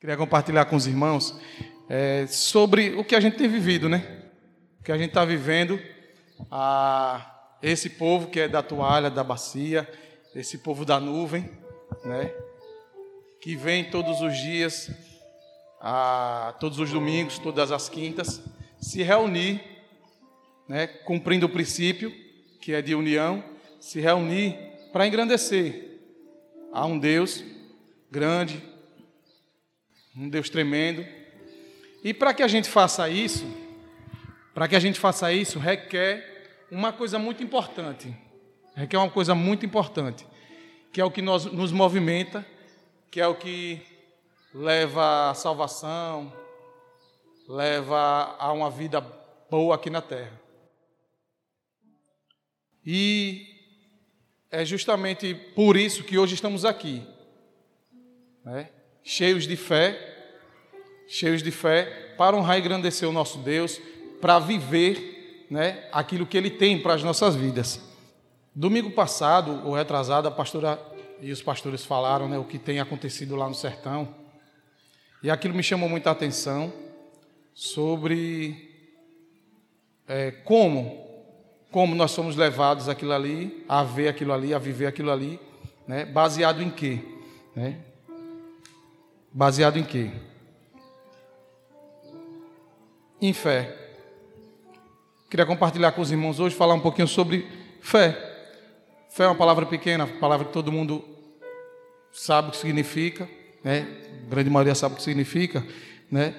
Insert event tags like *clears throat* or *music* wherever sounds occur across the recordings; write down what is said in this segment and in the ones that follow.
Queria compartilhar com os irmãos é, sobre o que a gente tem vivido, né? O que a gente está vivendo, a, esse povo que é da toalha, da bacia, esse povo da nuvem, né? Que vem todos os dias, a, todos os domingos, todas as quintas, se reunir, né? Cumprindo o princípio que é de união, se reunir para engrandecer a um Deus grande, um Deus tremendo. E para que a gente faça isso, para que a gente faça isso, requer uma coisa muito importante. Requer uma coisa muito importante, que é o que nós, nos movimenta, que é o que leva à salvação, leva a uma vida boa aqui na terra. E é justamente por isso que hoje estamos aqui, né? Cheios de fé, cheios de fé, para honrar e engrandecer o nosso Deus, para viver né, aquilo que Ele tem para as nossas vidas. Domingo passado, ou retrasado, a pastora e os pastores falaram né, o que tem acontecido lá no sertão. E aquilo me chamou muita atenção sobre é, como, como nós somos levados aquilo ali, a ver aquilo ali, a viver aquilo ali, né, baseado em quê? Né? Baseado em quê? Em fé. Queria compartilhar com os irmãos hoje, falar um pouquinho sobre fé. Fé é uma palavra pequena, palavra que todo mundo sabe o que significa, né? A grande maioria sabe o que significa, né?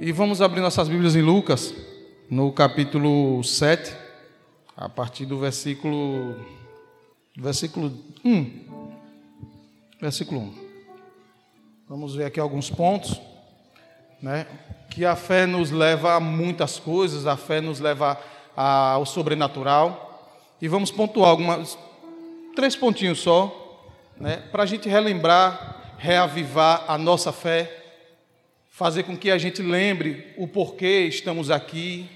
E vamos abrir nossas Bíblias em Lucas, no capítulo 7, a partir do versículo versículo 1. Versículo 1. Vamos ver aqui alguns pontos, né? Que a fé nos leva a muitas coisas, a fé nos leva ao sobrenatural. E vamos pontuar algumas três pontinhos só, né? Para a gente relembrar, reavivar a nossa fé, fazer com que a gente lembre o porquê estamos aqui,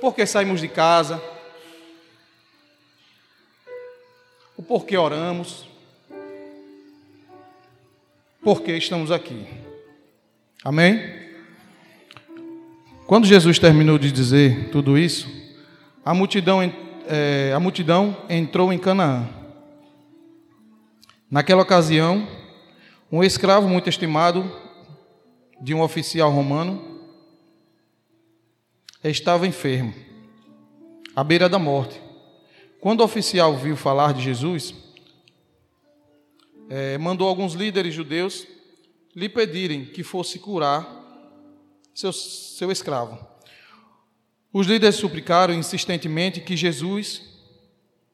porquê saímos de casa, o porquê oramos porque estamos aqui. Amém? Quando Jesus terminou de dizer tudo isso, a multidão, é, a multidão entrou em Canaã. Naquela ocasião, um escravo muito estimado de um oficial romano estava enfermo, à beira da morte. Quando o oficial viu falar de Jesus, é, mandou alguns líderes judeus lhe pedirem que fosse curar seu, seu escravo. Os líderes suplicaram insistentemente que Jesus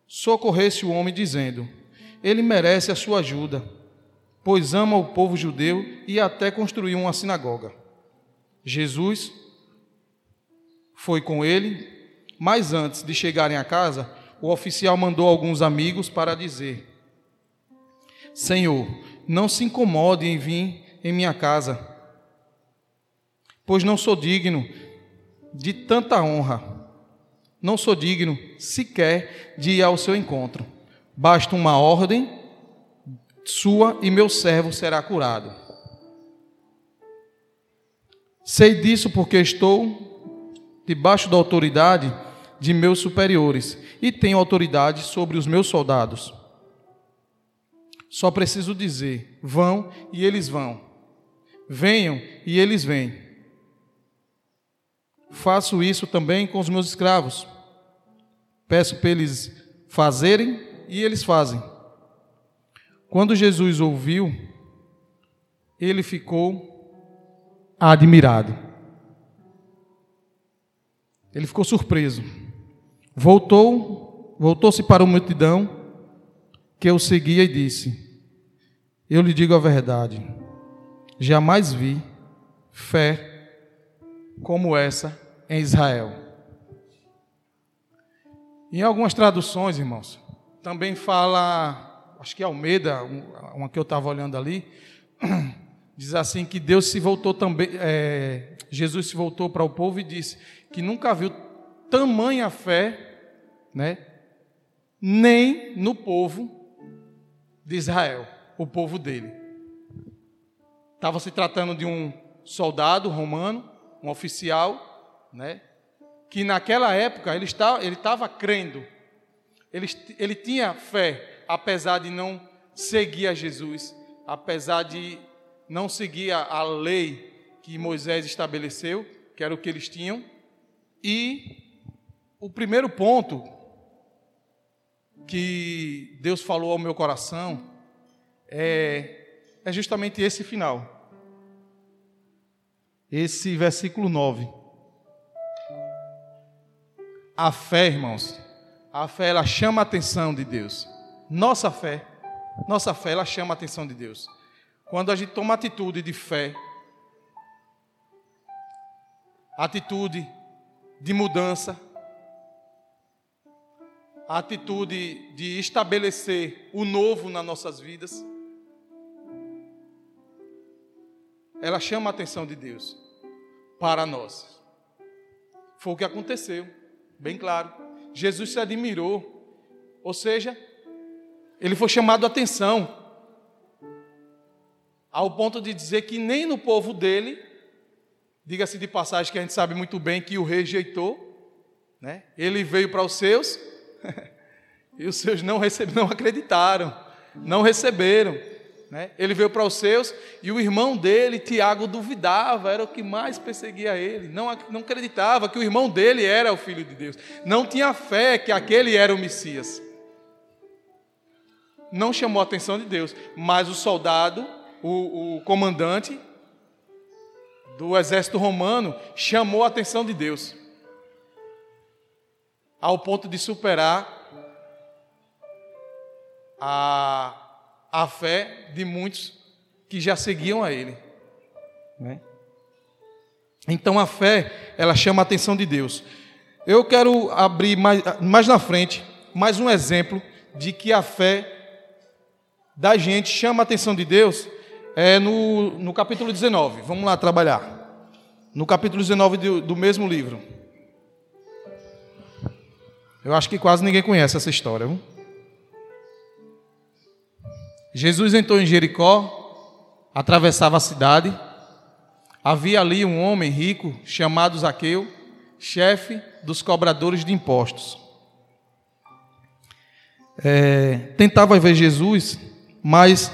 socorresse o homem, dizendo: Ele merece a sua ajuda, pois ama o povo judeu e até construiu uma sinagoga. Jesus foi com ele, mas antes de chegarem a casa, o oficial mandou alguns amigos para dizer: Senhor, não se incomode em vir em minha casa, pois não sou digno de tanta honra. Não sou digno sequer de ir ao seu encontro. Basta uma ordem sua e meu servo será curado. Sei disso porque estou debaixo da autoridade de meus superiores e tenho autoridade sobre os meus soldados. Só preciso dizer: vão e eles vão. Venham e eles vêm. Faço isso também com os meus escravos. Peço para eles fazerem e eles fazem. Quando Jesus ouviu, ele ficou admirado. Ele ficou surpreso. Voltou, voltou-se para a multidão que eu seguia e disse: Eu lhe digo a verdade, jamais vi fé como essa em Israel. Em algumas traduções, irmãos, também fala, acho que Almeida, uma que eu estava olhando ali, *clears throat* diz assim que Deus se voltou também, é, Jesus se voltou para o povo e disse que nunca viu tamanha fé, né, nem no povo de Israel, o povo dele. Estava se tratando de um soldado romano, um oficial, né? que naquela época ele estava, ele estava crendo, ele, ele tinha fé, apesar de não seguir a Jesus, apesar de não seguir a, a lei que Moisés estabeleceu, que era o que eles tinham. E o primeiro ponto que Deus falou ao meu coração é, é justamente esse final. Esse versículo 9. A fé, irmãos, a fé ela chama a atenção de Deus. Nossa fé, nossa fé ela chama a atenção de Deus. Quando a gente toma atitude de fé, atitude de mudança, atitude de estabelecer o novo nas nossas vidas, ela chama a atenção de Deus para nós. Foi o que aconteceu, bem claro. Jesus se admirou, ou seja, ele foi chamado a atenção, ao ponto de dizer que nem no povo dele, diga-se de passagem que a gente sabe muito bem que o rejeitou, né? ele veio para os seus, *laughs* e os seus não, receb... não acreditaram, não receberam. Né? Ele veio para os seus e o irmão dele, Tiago, duvidava, era o que mais perseguia ele. Não, não acreditava que o irmão dele era o filho de Deus. Não tinha fé que aquele era o Messias. Não chamou a atenção de Deus, mas o soldado, o, o comandante do exército romano, chamou a atenção de Deus, ao ponto de superar a a fé de muitos que já seguiam a Ele. Né? Então a fé, ela chama a atenção de Deus. Eu quero abrir mais, mais na frente mais um exemplo de que a fé da gente chama a atenção de Deus é no, no capítulo 19. Vamos lá trabalhar. No capítulo 19 do, do mesmo livro. Eu acho que quase ninguém conhece essa história. Viu? Jesus entrou em Jericó, atravessava a cidade. Havia ali um homem rico chamado Zaqueu, chefe dos cobradores de impostos. É, tentava ver Jesus, mas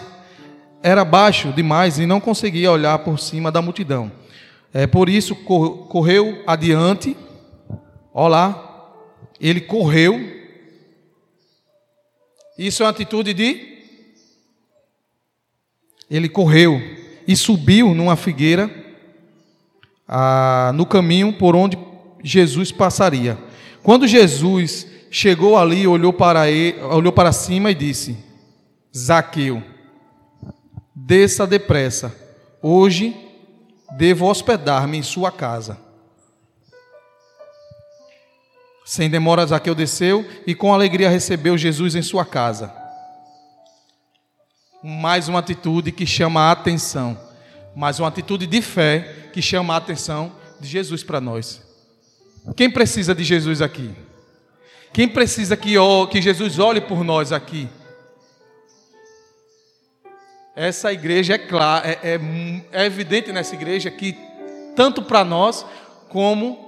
era baixo demais e não conseguia olhar por cima da multidão. É, por isso correu adiante. Olá, ele correu. Isso é uma atitude de ele correu e subiu numa figueira ah, no caminho por onde Jesus passaria. Quando Jesus chegou ali, olhou para, ele, olhou para cima e disse: Zaqueu, desça depressa, hoje devo hospedar-me em sua casa. Sem demora, Zaqueu desceu e com alegria recebeu Jesus em sua casa mais uma atitude que chama a atenção, mais uma atitude de fé que chama a atenção de Jesus para nós. Quem precisa de Jesus aqui? Quem precisa que, que Jesus olhe por nós aqui? Essa igreja é clara, é, é, é evidente nessa igreja que tanto para nós como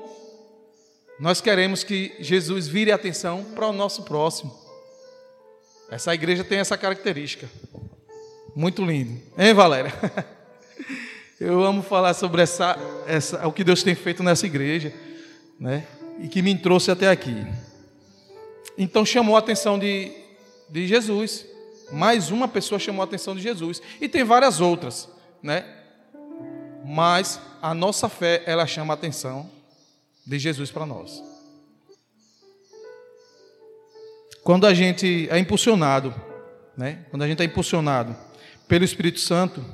nós queremos que Jesus vire atenção para o nosso próximo. Essa igreja tem essa característica. Muito lindo. Hein, Valéria? *laughs* Eu amo falar sobre essa, essa, o que Deus tem feito nessa igreja, né? E que me trouxe até aqui. Então chamou a atenção de, de Jesus. Mais uma pessoa chamou a atenção de Jesus. E tem várias outras, né? Mas a nossa fé, ela chama a atenção de Jesus para nós. Quando a gente é impulsionado, né? Quando a gente é impulsionado pelo Espírito Santo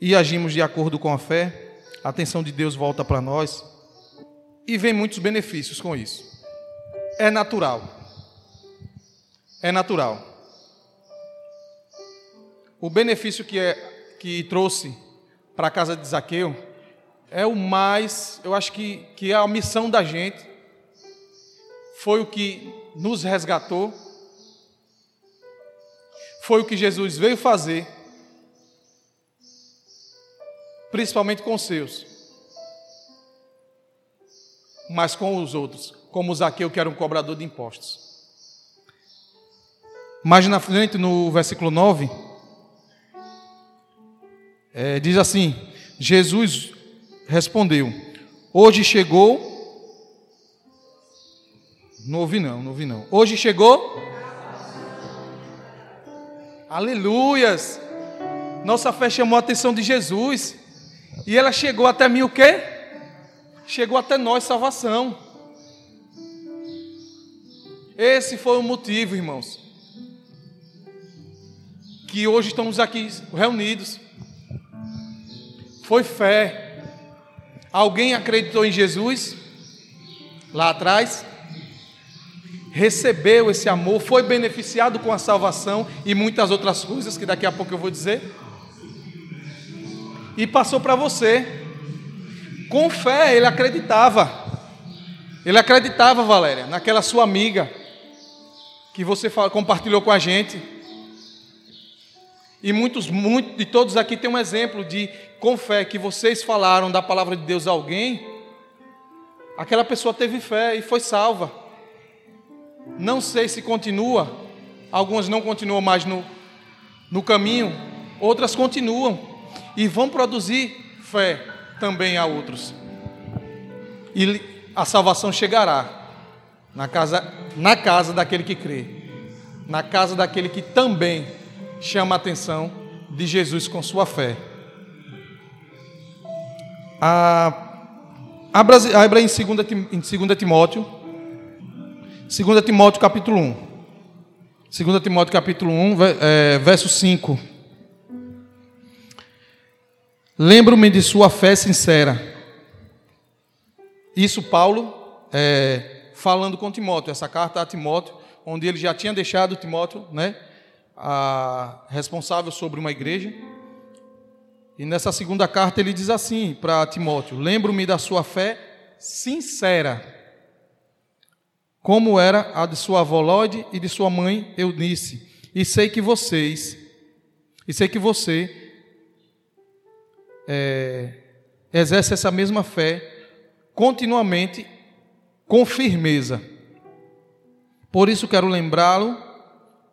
e agimos de acordo com a fé, a atenção de Deus volta para nós e vem muitos benefícios com isso. É natural. É natural. O benefício que, é, que trouxe para a casa de Zaqueu é o mais, eu acho que, que é a missão da gente, foi o que nos resgatou. Foi o que Jesus veio fazer. Principalmente com os seus, mas com os outros, como Zaqueu, que era um cobrador de impostos. Mais na frente, no versículo 9, é, diz assim: Jesus respondeu: Hoje chegou. Não ouvi, não, não ouvi, não. Hoje chegou. Aleluias! Nossa fé chamou a atenção de Jesus. E ela chegou até mim o quê? Chegou até nós salvação. Esse foi o motivo, irmãos, que hoje estamos aqui reunidos. Foi fé. Alguém acreditou em Jesus lá atrás? Recebeu esse amor, foi beneficiado com a salvação e muitas outras coisas que daqui a pouco eu vou dizer e passou para você. Com fé, ele acreditava. Ele acreditava, Valéria, naquela sua amiga que você compartilhou com a gente. E muitos, muitos de todos aqui tem um exemplo de com fé que vocês falaram da palavra de Deus a alguém. Aquela pessoa teve fé e foi salva. Não sei se continua. Algumas não continuam mais no, no caminho, outras continuam e vão produzir fé também a outros. E a salvação chegará na casa, na casa daquele que crê, na casa daquele que também chama a atenção de Jesus com sua fé. A, abra, abra em 2 Timóteo, 2 Timóteo capítulo 1. 2 Timóteo capítulo 1, é, verso 5. Lembro-me de sua fé sincera. Isso Paulo é, falando com Timóteo, essa carta a Timóteo, onde ele já tinha deixado Timóteo, né, a, responsável sobre uma igreja. E nessa segunda carta ele diz assim para Timóteo: Lembro-me da sua fé sincera, como era a de sua avó Lode e de sua mãe Eunice, e sei que vocês, e sei que você é, exerce essa mesma fé continuamente com firmeza. Por isso quero lembrá-lo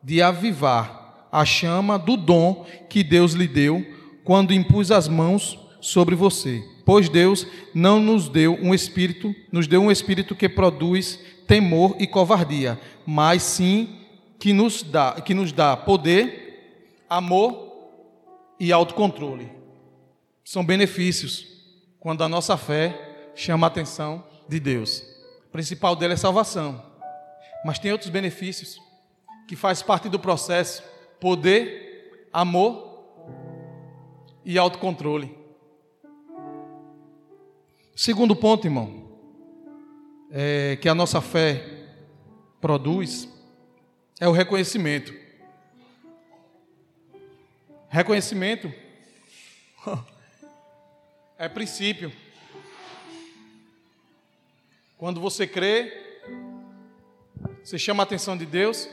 de avivar a chama do dom que Deus lhe deu quando impus as mãos sobre você. Pois Deus não nos deu um espírito, nos deu um espírito que produz temor e covardia, mas sim que nos dá, que nos dá poder, amor e autocontrole. São benefícios quando a nossa fé chama a atenção de Deus. O principal dele é salvação. Mas tem outros benefícios que faz parte do processo: poder, amor e autocontrole. Segundo ponto, irmão, é que a nossa fé produz é o reconhecimento. Reconhecimento *laughs* é princípio. Quando você crê, você chama a atenção de Deus,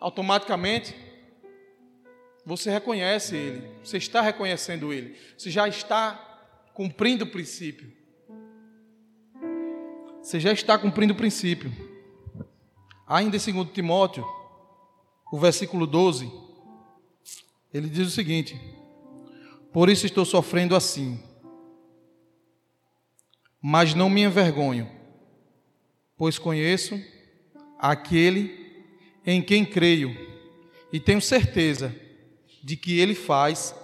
automaticamente você reconhece Ele, você está reconhecendo Ele, você já está cumprindo o princípio. Você já está cumprindo o princípio. Ainda em 2 Timóteo, o versículo 12, ele diz o seguinte: Por isso estou sofrendo assim mas não me envergonho, pois conheço aquele em quem creio e tenho certeza de que ele faz,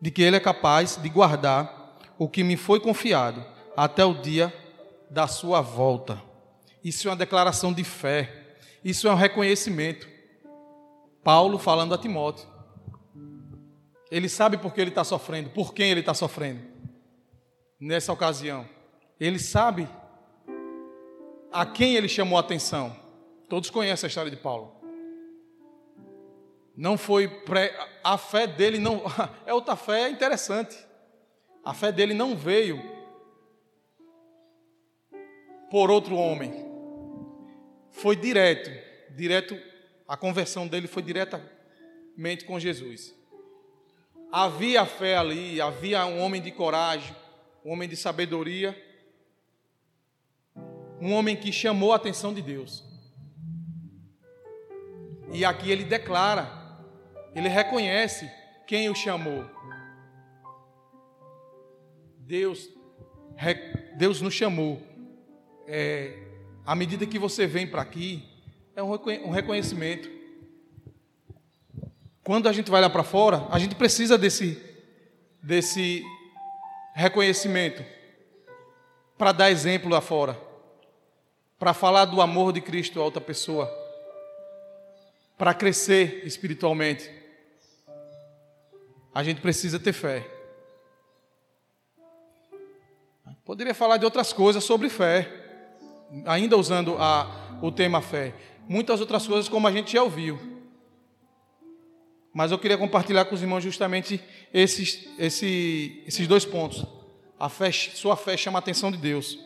de que ele é capaz de guardar o que me foi confiado até o dia da sua volta. Isso é uma declaração de fé, isso é um reconhecimento. Paulo falando a Timóteo. Ele sabe por que ele está sofrendo, por quem ele está sofrendo nessa ocasião. Ele sabe a quem ele chamou a atenção. Todos conhecem a história de Paulo. Não foi pré, a fé dele não *laughs* é outra fé interessante. A fé dele não veio por outro homem. Foi direto, direto a conversão dele foi diretamente com Jesus. havia fé ali, havia um homem de coragem, um homem de sabedoria, um homem que chamou a atenção de Deus. E aqui ele declara, ele reconhece quem o chamou. Deus, Deus nos chamou. É, à medida que você vem para aqui, é um reconhecimento. Quando a gente vai lá para fora, a gente precisa desse, desse reconhecimento para dar exemplo lá fora, para falar do amor de Cristo a outra pessoa, para crescer espiritualmente. A gente precisa ter fé. Poderia falar de outras coisas sobre fé, ainda usando a, o tema fé. Muitas outras coisas, como a gente já ouviu. Mas eu queria compartilhar com os irmãos justamente esses, esses, esses dois pontos. A fé, sua fé chama a atenção de Deus.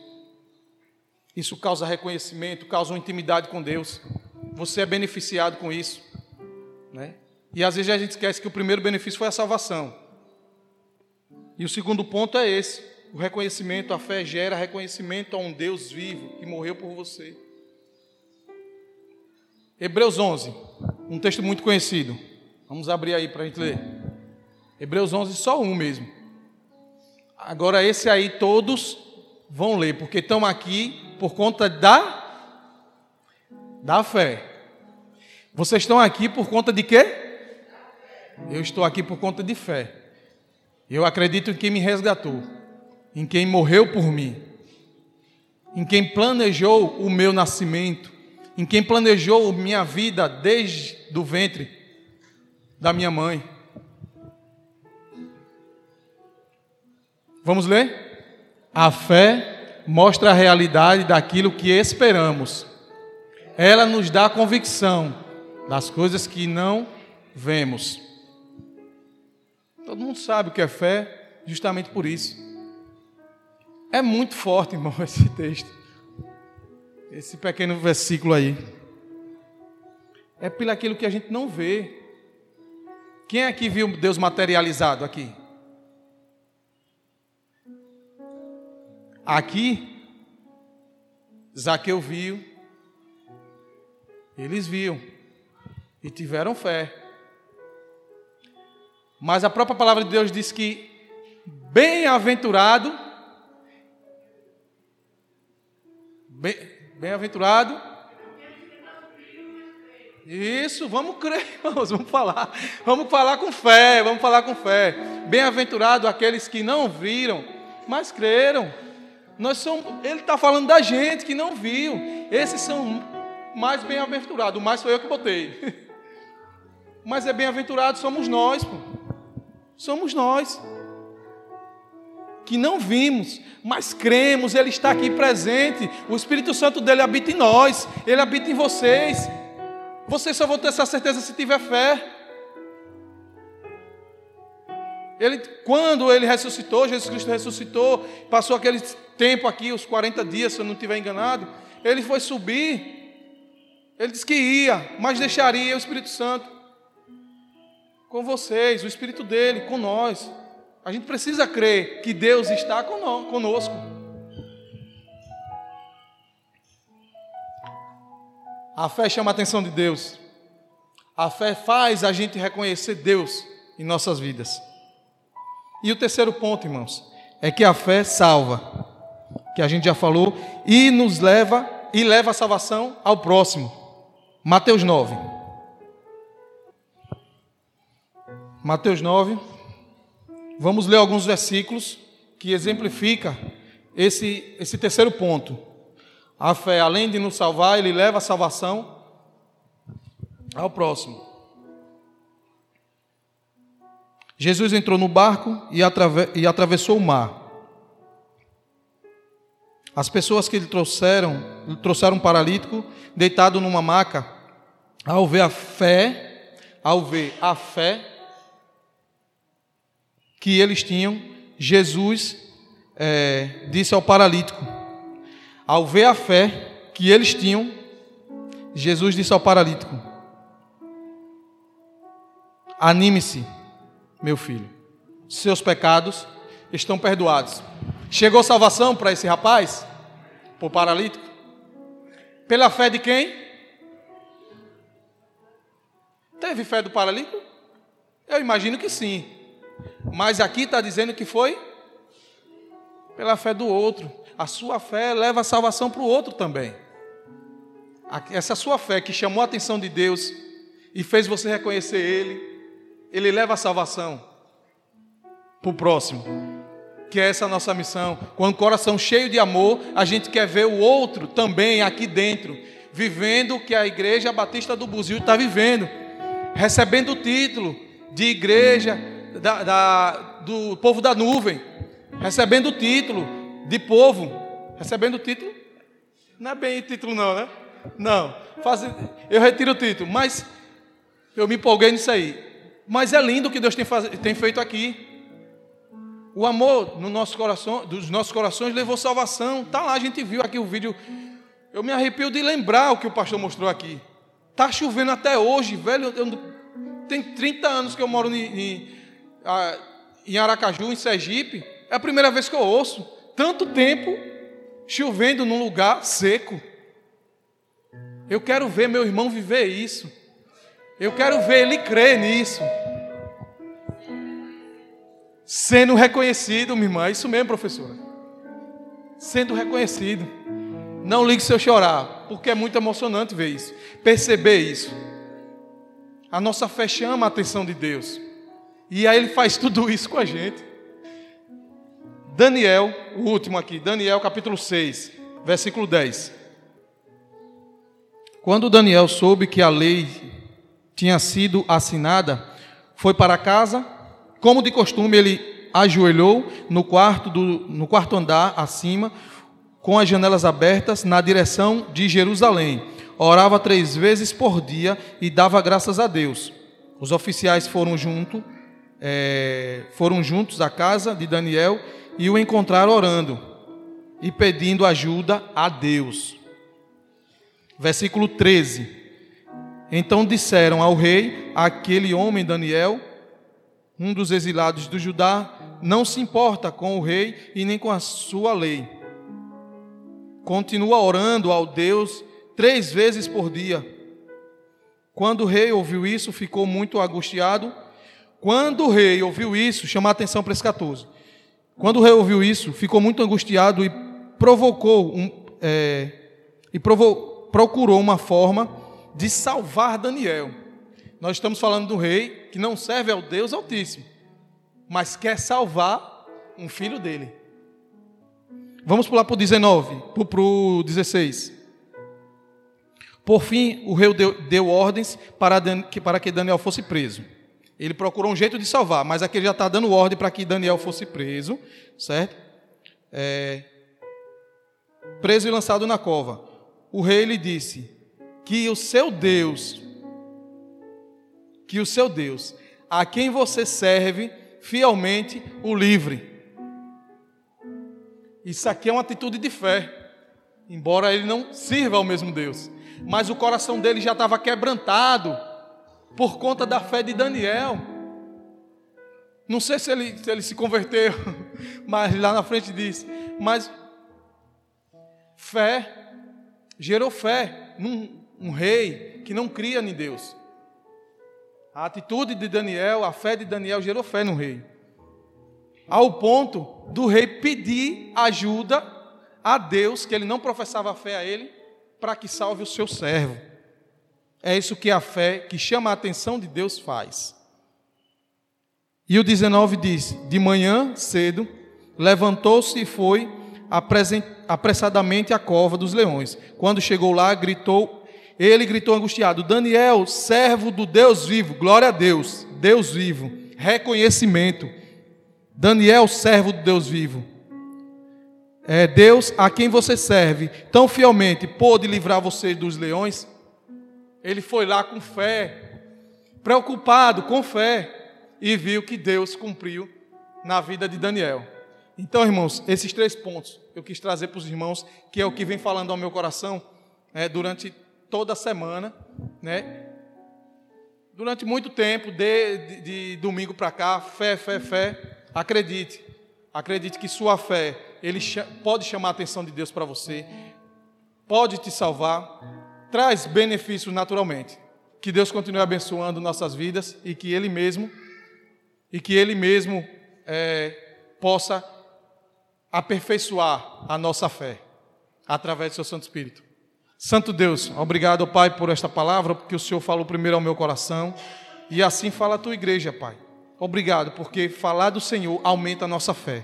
Isso causa reconhecimento, causa uma intimidade com Deus. Você é beneficiado com isso. Né? E às vezes a gente esquece que o primeiro benefício foi a salvação. E o segundo ponto é esse: o reconhecimento, a fé gera reconhecimento a um Deus vivo que morreu por você. Hebreus 11, um texto muito conhecido. Vamos abrir aí para a gente ler. Hebreus 11, só um mesmo. Agora, esse aí todos vão ler, porque estão aqui por conta da, da fé. Vocês estão aqui por conta de quê? Eu estou aqui por conta de fé. Eu acredito em quem me resgatou, em quem morreu por mim, em quem planejou o meu nascimento, em quem planejou minha vida desde do ventre da minha mãe. Vamos ler? A fé mostra a realidade daquilo que esperamos. Ela nos dá convicção das coisas que não vemos. Todo mundo sabe o que é fé, justamente por isso. É muito forte, irmão, *laughs* esse texto. Esse pequeno versículo aí. É pelo aquilo que a gente não vê. Quem aqui viu Deus materializado aqui? Aqui, Zaqueu viu, eles viam e tiveram fé. Mas a própria palavra de Deus diz que bem-aventurado, bem-aventurado bem isso, vamos crer, *laughs* irmãos, vamos falar. Vamos falar com fé, vamos falar com fé. Bem-aventurado aqueles que não viram, mas creram. Nós somos, ele está falando da gente que não viu. Esses são mais bem-aventurados. O mais foi eu que botei. *laughs* Mas é bem-aventurado somos nós, pô. Somos nós. Que não vimos, mas cremos, Ele está aqui presente. O Espírito Santo dele habita em nós, Ele habita em vocês. Você só vão ter essa certeza se tiver fé. Ele, quando ele ressuscitou, Jesus Cristo ressuscitou, passou aquele tempo aqui, os 40 dias, se eu não estiver enganado, ele foi subir. Ele disse que ia, mas deixaria o Espírito Santo com vocês, o Espírito dele, com nós. A gente precisa crer que Deus está conosco. A fé chama a atenção de Deus. A fé faz a gente reconhecer Deus em nossas vidas. E o terceiro ponto, irmãos, é que a fé salva, que a gente já falou, e nos leva e leva a salvação ao próximo. Mateus 9. Mateus 9. Vamos ler alguns versículos que exemplifica esse esse terceiro ponto. A fé, além de nos salvar, ele leva a salvação ao próximo. Jesus entrou no barco e, atrave e atravessou o mar. As pessoas que ele trouxeram, trouxeram um paralítico deitado numa maca. Ao ver a fé, ao ver a fé que eles tinham, Jesus é, disse ao paralítico: ao ver a fé que eles tinham, Jesus disse ao paralítico: Anime-se, meu filho. seus pecados estão perdoados. Chegou salvação para esse rapaz? Para o paralítico? Pela fé de quem? Teve fé do paralítico? Eu imagino que sim. Mas aqui está dizendo que foi pela fé do outro. A sua fé leva a salvação para o outro também. Essa sua fé que chamou a atenção de Deus e fez você reconhecer Ele, Ele leva a salvação para o próximo. Que é essa a nossa missão. Com o coração cheio de amor, a gente quer ver o outro também aqui dentro, vivendo o que a Igreja Batista do Buzil está vivendo, recebendo o título de igreja da, da, do povo da nuvem, recebendo o título de povo, recebendo o título. Não é bem título, não, né? Não, faz, eu retiro o título, mas eu me empolguei nisso aí. Mas é lindo o que Deus tem, faz, tem feito aqui. O amor no nosso coração, dos nossos corações levou salvação. Tá lá, a gente viu aqui o vídeo. Eu me arrepio de lembrar o que o pastor mostrou aqui. Tá chovendo até hoje, velho. Eu, tem 30 anos que eu moro em, em, Aracaju, em Sergipe. É a primeira vez que eu ouço. Tanto tempo chovendo num lugar seco. Eu quero ver meu irmão viver isso. Eu quero ver ele crer nisso. Sendo reconhecido, minha irmã, é isso mesmo, professora. Sendo reconhecido. Não ligue se eu chorar, porque é muito emocionante ver isso, perceber isso. A nossa fé chama a atenção de Deus. E aí ele faz tudo *laughs* isso com a gente. Daniel, o último aqui, Daniel capítulo 6, versículo 10. Quando Daniel soube que a lei tinha sido assinada, foi para casa, como de costume, ele ajoelhou no quarto, do, no quarto andar acima, com as janelas abertas na direção de Jerusalém. Orava três vezes por dia e dava graças a Deus. Os oficiais foram junto, é, foram juntos à casa de Daniel e o encontraram orando e pedindo ajuda a Deus. Versículo 13. Então disseram ao rei, aquele homem Daniel, um dos exilados do Judá, não se importa com o rei e nem com a sua lei. Continua orando ao Deus três vezes por dia. Quando o rei ouviu isso, ficou muito angustiado. Quando o rei ouviu isso, chama a atenção para esse 14. Quando o rei ouviu isso, ficou muito angustiado e provocou um, é, e provocou procurou uma forma de salvar Daniel. Nós estamos falando do rei que não serve ao Deus Altíssimo, mas quer salvar um filho dele. Vamos pular para o 19, para o 16. Por fim, o rei deu, deu ordens para, para que Daniel fosse preso. Ele procurou um jeito de salvar, mas aqui ele já está dando ordem para que Daniel fosse preso, certo? É, preso e lançado na cova o rei lhe disse que o seu Deus, que o seu Deus, a quem você serve fielmente, o livre. Isso aqui é uma atitude de fé, embora ele não sirva ao mesmo Deus, mas o coração dele já estava quebrantado por conta da fé de Daniel. Não sei se ele, se ele se converteu, *laughs* mas lá na frente diz: mas fé gerou fé num um rei que não cria em Deus. A atitude de Daniel, a fé de Daniel gerou fé no rei. Ao ponto do rei pedir ajuda a Deus, que ele não professava fé a ele, para que salve o seu servo. É isso que a fé que chama a atenção de Deus faz. E o 19 diz: De manhã cedo, levantou-se e foi apressadamente à cova dos leões. Quando chegou lá, gritou, ele gritou angustiado: Daniel, servo do Deus vivo, glória a Deus, Deus vivo, reconhecimento. Daniel, servo do Deus vivo. É Deus a quem você serve tão fielmente pôde livrar você dos leões? Ele foi lá com fé, preocupado, com fé, e viu que Deus cumpriu na vida de Daniel. Então, irmãos, esses três pontos eu quis trazer para os irmãos, que é o que vem falando ao meu coração né, durante toda a semana, né? Durante muito tempo, de, de, de domingo para cá, fé, fé, fé. Acredite, acredite que sua fé ele pode chamar a atenção de Deus para você, pode te salvar, traz benefícios naturalmente. Que Deus continue abençoando nossas vidas e que Ele mesmo e que Ele mesmo é, possa aperfeiçoar a nossa fé através do Seu Santo Espírito. Santo Deus, obrigado, Pai, por esta palavra, porque o Senhor falou primeiro ao meu coração e assim fala a tua igreja, Pai. Obrigado, porque falar do Senhor aumenta a nossa fé.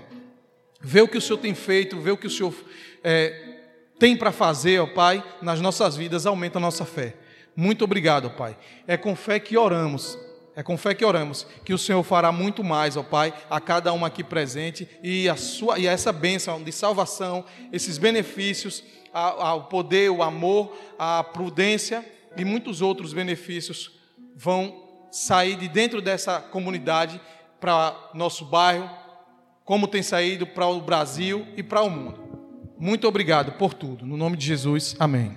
Ver o que o Senhor tem feito, ver o que o Senhor é, tem para fazer, ó Pai, nas nossas vidas, aumenta a nossa fé. Muito obrigado, Pai. É com fé que oramos. É com fé que oramos que o Senhor fará muito mais, ó Pai, a cada um aqui presente e a sua e a essa bênção de salvação, esses benefícios, ao poder, o amor, a prudência e muitos outros benefícios vão sair de dentro dessa comunidade para nosso bairro, como tem saído para o Brasil e para o mundo. Muito obrigado por tudo. No nome de Jesus, amém.